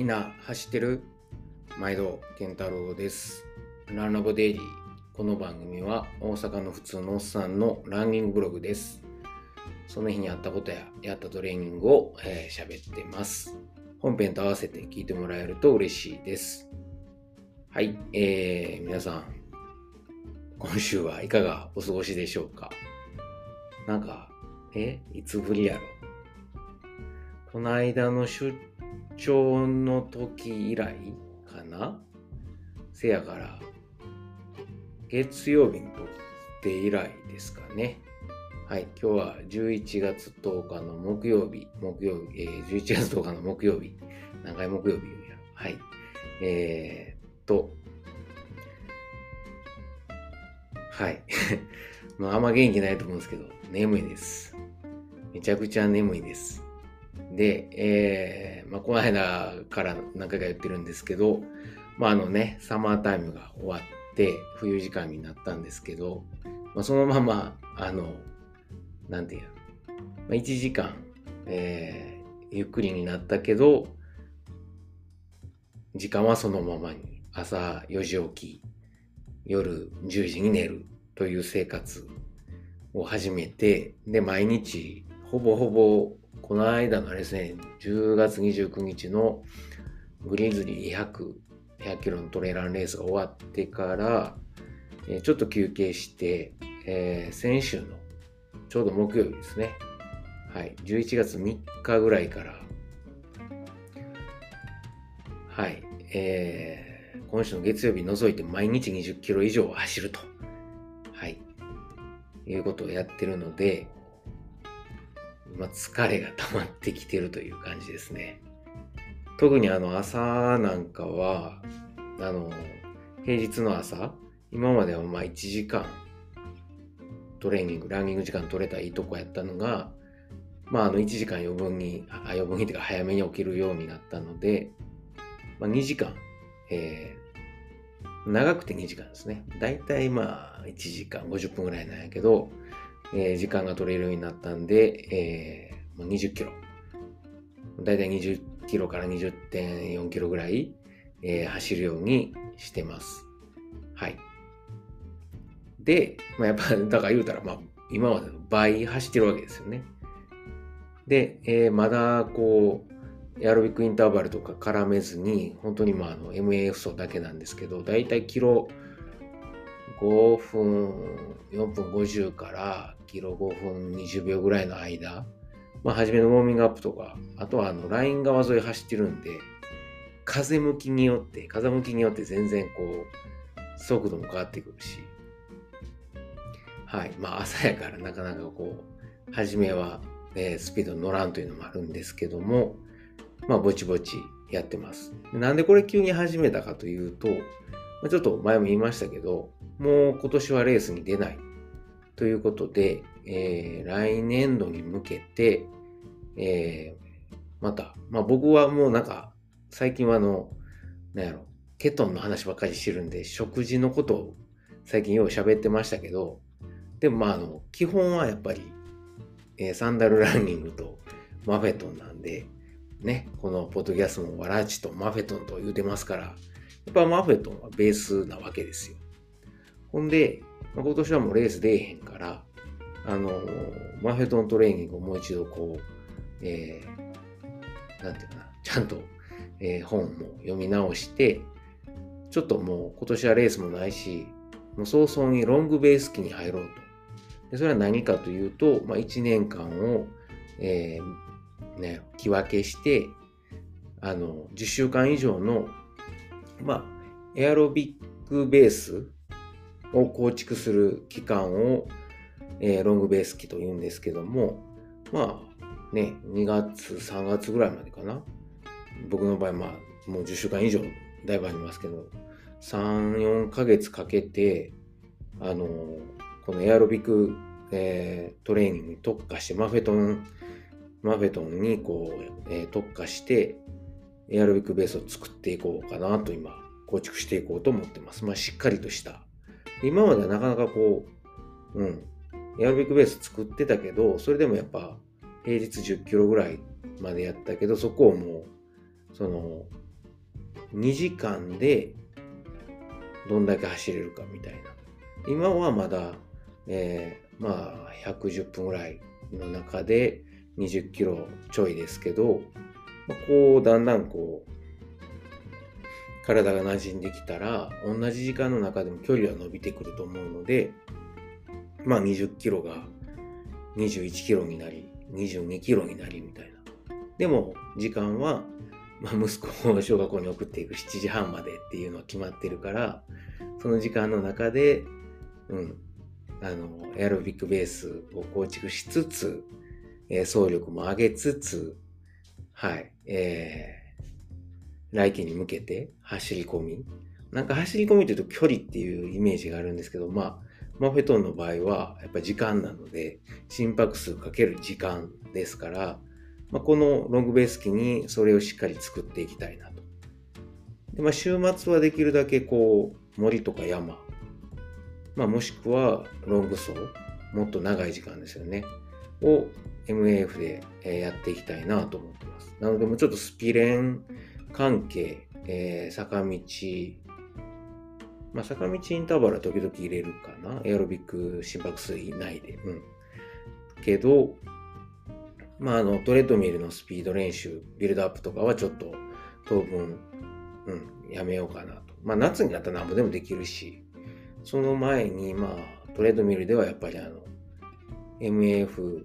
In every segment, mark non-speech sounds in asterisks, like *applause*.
みんな走ってる毎度健太郎です。ランラボデイリー。この番組は大阪の普通のおっさんのランニングブログです。その日にあったことややったトレーニングを喋、えー、ってます。本編と合わせて聞いてもらえると嬉しいです。はい、えー、皆さん、今週はいかがお過ごしでしょうか？なんか、えいつぶりやろ？この間の出張の時以来かな？せやから、月曜日に撮って以来ですかね。はい、今日は11月10日の木曜日、木曜日、えー、11月10日の木曜日、何回木曜日言うや。はい。えー、っと、はい。*laughs* まあ、あんま元気ないと思うんですけど、眠いです。めちゃくちゃ眠いです。で、えー、まあ、この間から何回か言ってるんですけど、まあ、あのね、サマータイムが終わって、冬時間になったんですけど、まあ、そのまま、あの、なんていう、まあ、1時間、えー、ゆっくりになったけど、時間はそのままに、朝4時起き、夜10時に寝るという生活を始めて、で、毎日、ほぼほぼ、この間のあれですね、10月29日のグリズリー100、100キロのトレーランレースが終わってから、え、ちょっと休憩して、えー、先週のちょうど木曜日ですね。はい。11月3日ぐらいから、はい。えー、今週の月曜日除いて毎日20キロ以上走ると。はい。いうことをやってるので、まあ、疲れが溜まってきてるという感じですね。特にあの朝なんかは、あの、平日の朝、今まではまあ1時間トレーニング、ランニング時間取れたらいいとこやったのが、まあ、あの、1時間余分に、あ余分にっていうか早めに起きるようになったので、まあ、2時間、えー、長くて2時間ですね。だいたいまあ、1時間50分ぐらいなんやけど、えー、時間が取れるようになったんで、えー、もう20キロ。だいたい20キロから20.4キロぐらい、えー、走るようにしてます。はい。で、まあ、やっぱ、だから言うたら、まあ、今までの倍走ってるわけですよね。で、えー、まだこう、エアロビックインターバルとか絡めずに、本当にまあ、あの、MAF 層だけなんですけど、だいたいキロ5分、4分50からキロ5分20秒ぐらいの間、まあ、初めのウォーミングアップとか、あとはあの、ライン側沿い走ってるんで、風向きによって、風向きによって全然こう、速度も変わってくるし、はい。まあ、朝やからなかなかこう、初めは、え、スピードに乗らんというのもあるんですけども、まあ、ぼちぼちやってます。なんでこれ急に始めたかというと、ちょっと前も言いましたけど、もう今年はレースに出ないということで、えー、来年度に向けて、えー、また、まあ僕はもうなんか、最近はあの、なんやろ、ケトンの話ばっかりしてるんで、食事のことを最近よう喋ってましたけど、でもまああの、基本はやっぱり、えー、サンダルランニングとマフェトンなんで、ね、このポッドキャストもワラチとマフェトンと言うてますから、やっぱマフェトンはベースなわけですよ。ほんで、今年はもうレース出えへんから、あの、マフェトントレーニングをもう一度こう、えー、なんていうかな、ちゃんと、えー、本も読み直して、ちょっともう今年はレースもないし、もう早々にロングベース期に入ろうと。でそれは何かというと、まあ、1年間を、えー、ね、木分けして、あの、10週間以上の、まあ、エアロビックベースを構築する期間を、えー、ロングベース期と言うんですけども、まあ、ね、2月、3月ぐらいまでかな。僕の場合、まあ、もう10週間以上、だいぶありますけど、3、4ヶ月かけて、あの、このエアロビック、えー、トレーニングに特化して、マフェトン、マフェトンにこう、えー、特化して、エアロビックベースを作っていこうかなと今、構築していこうと思ってます。まあ、しっかりとした。今まではなかなかこう、うん、エアロビックベース作ってたけど、それでもやっぱ、平日10キロぐらいまでやったけど、そこをもう、その、2時間でどんだけ走れるかみたいな。今はまだ、えー、まあ110分ぐらいの中で20キロちょいですけど、こうだんだんこう体が馴染んできたら同じ時間の中でも距離は伸びてくると思うのでまあ20キロが21キロになり22キロになりみたいな。でも時間は、まあ、息子を *laughs* 小学校に送っていく7時半までっていうのは決まってるからその時間の中でうんあのエアロビックベースを構築しつつ、え、走力も上げつつはいえー来季に向けて走り込み。なんか走り込みというと距離っていうイメージがあるんですけど、まあ、マフェトンの場合はやっぱ時間なので、心拍数かける時間ですから、まあ、このロングベース機にそれをしっかり作っていきたいなと。でまあ、週末はできるだけこう森とか山、まあ、もしくはロング走、もっと長い時間ですよね、を MAF でやっていきたいなと思ってます。なのでもうちょっとスピレン関係、えー、坂道、まあ、坂道インターバルは時々入れるかな。エアロビック心拍数以内で。うん。けど、まあ、あの、トレッドミルのスピード練習、ビルドアップとかはちょっと当分、うん、やめようかなと。まあ、夏になったら何ぼでもできるし、その前に、まあ、トレッドミルではやっぱりあの、MF、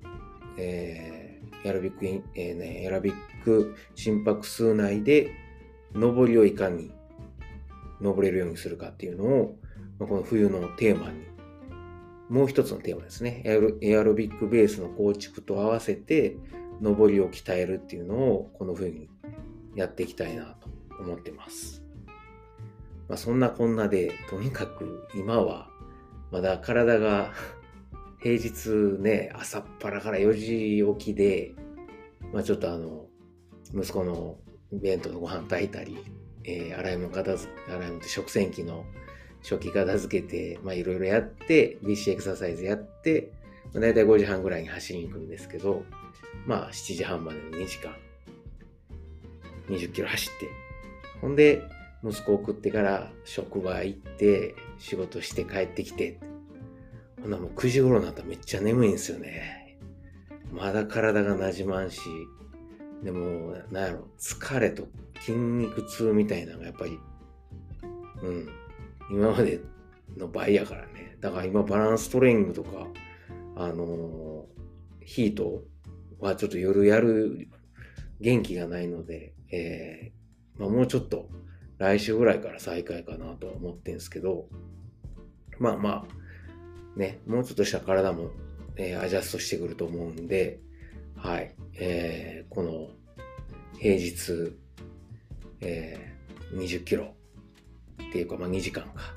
えーエアロビック、えーね、エアロビック心拍数内で上りをいかに登れるようにするかっていうのを、まあ、この冬のテーマに、もう一つのテーマですね。エアロビックベースの構築と合わせて、上りを鍛えるっていうのを、この冬にやっていきたいなと思ってます。まあ、そんなこんなで、とにかく今は、まだ体が平日ね、朝っぱらから4時起きで、まあちょっとあの、息子の弁当のご飯炊いたり、えー、洗い物片付け、洗い物って食洗機の初期片付けて、まあいろいろやって、BC エクササイズやって、まあ、大体5時半ぐらいに走りに行くんですけど、まあ7時半までの2時間、20キロ走って、ほんで、息子送ってから職場行って、仕事して帰ってきて、ほなもう9時頃になったらめっちゃ眠いんですよね。まだ体がなじまんし、でも、なんやろ、疲れと筋肉痛みたいなのがやっぱり、うん、今までの倍やからね。だから今バランストレーニングとか、あのー、ヒートはちょっと夜やる元気がないので、えー、まあ、もうちょっと来週ぐらいから再開かなとは思ってんすけど、まあまあ、ね、もうちょっとした体も、えー、アジャストしてくると思うんで、はい、えー、この平日、えー、20キロっていうか、まあ、2時間か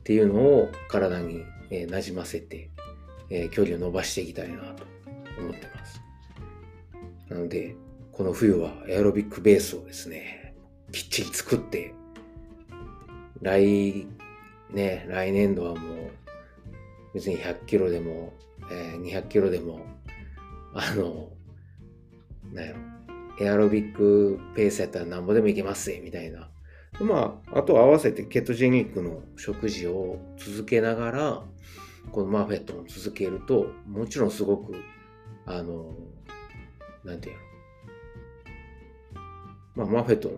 っていうのを体に、えー、馴染ませて、えー、距離を伸ばしていきたいなと思ってます。なので、この冬はエアロビックベースをですね、きっちり作って、来、ね、来年度はもう別に100キロでも、えー、200キロでも、あの、なんやろ、エアロビックペースやったらなんぼでもいけます、みたいな。まあ、あと合わせてケトジェニックの食事を続けながら、このマフェットを続けると、もちろんすごく、あの、なんていうの。まあ、マフェット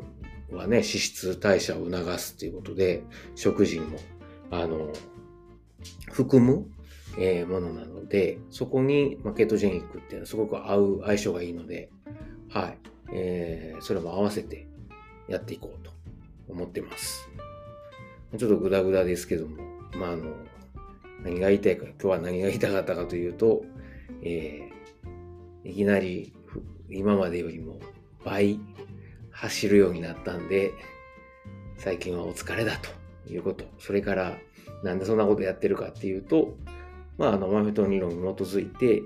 はね、脂質代謝を促すっていうことで、食事にも、あの、含む、え、ものなので、そこに、まケトジェニックっていうのはすごく合う、相性がいいので、はい。えー、それも合わせてやっていこうと思ってます。ちょっとグダグダですけども、まあ、あの、何が言いたいか、今日は何が言いたかったかというと、えー、いきなり今までよりも倍走るようになったんで、最近はお疲れだということ。それから、なんでそんなことやってるかっていうと、まあ、あの、マフェトン理論に基づいて、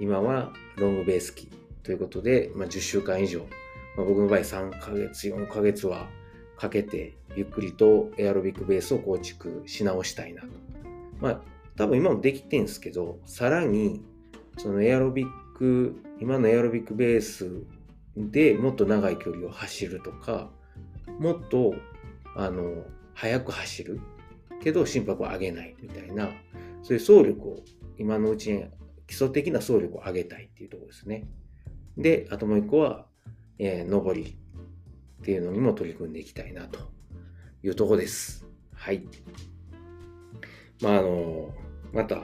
今はロングベース期ということで、まあ、10週間以上、まあ、僕の場合3ヶ月、4ヶ月はかけて、ゆっくりとエアロビックベースを構築し直したいなと。まあ、多分今もできてんすけど、さらに、そのエアロビック、今のエアロビックベースでもっと長い距離を走るとか、もっと、あの、速く走るけど心拍を上げないみたいな、そういう走力を今のうちに基礎的な走力を上げたいっていうところですね。で、あともう一個は、えー、上りっていうのにも取り組んでいきたいなというとこです。はい。まあ、あの、また、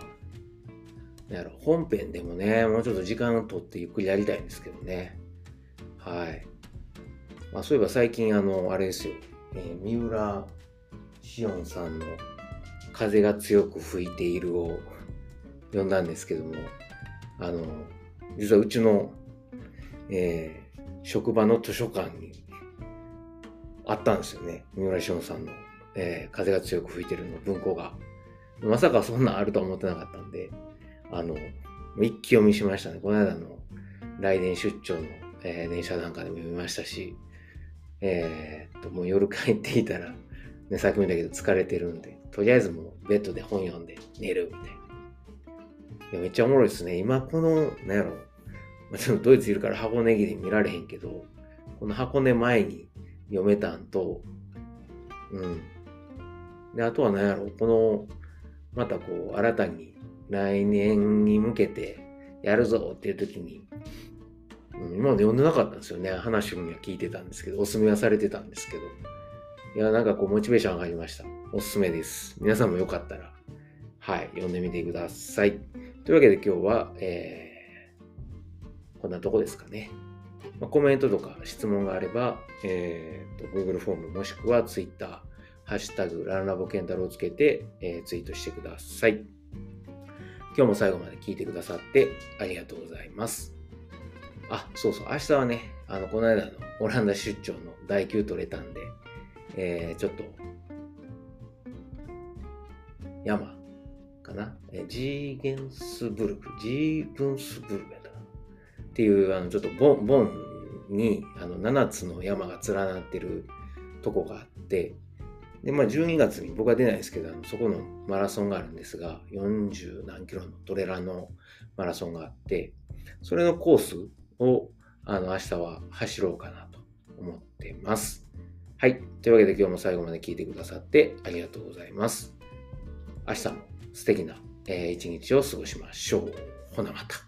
やろ本編でもね、もうちょっと時間を取ってゆっくりやりたいんですけどね。はい。まあ、そういえば最近、あの、あれですよ、えー、三浦紫音さんの風が強く吹いているを読んだんですけども、あの、実はうちの、えー、職場の図書館にあったんですよね。三浦紫音さんの、えー、風が強く吹いてるの文庫が。まさかそんなんあるとは思ってなかったんで、あの、一気読みしましたね。この間の来年出張の、えー、電車なんかでも読みましたし、えー、っと、もう夜帰っていたら、ね、さっきも言ったけど疲れてるんで、とりあえずもうベッドで本読んで寝るみたいな。いやめっちゃおもろいですね。今この、なんやろ、まあ、ドイツいるから箱根切り見られへんけど、この箱根前に読めたんと、うん。で、あとは何やろ、この、またこう、新たに来年に向けてやるぞっていう時に、うん、今まで読んでなかったんですよね。話には聞いてたんですけど、おすすめはされてたんですけど。いや、なんかこう、モチベーション上がりました。おすすめです。皆さんもよかったら、はい、読んでみてください。というわけで今日は、えー、こんなとこですかね。まあ、コメントとか質問があれば、えーと、Google フォームもしくは Twitter、ハッシュタグ、ランラボケンタロウをつけて、えー、ツイートしてください。今日も最後まで聞いてくださってありがとうございます。あ、そうそう、明日はね、あの、この間のオランダ出張の第9取れたんで、えー、ちょっと、山かな、えー、ジーゲンスブルク、ジーブンスブルクやったかな？っていう、あの、ちょっとボン、ボンに、あの、7つの山が連なってるとこがあって、で、まあ、12月に僕は出ないですけど、あのそこのマラソンがあるんですが、40何キロのトレラのマラソンがあって、それのコースを、あの、明日は走ろうかなと思ってます。はい。というわけで今日も最後まで聞いてくださってありがとうございます。明日も素敵な、えー、一日を過ごしましょう。ほなまた。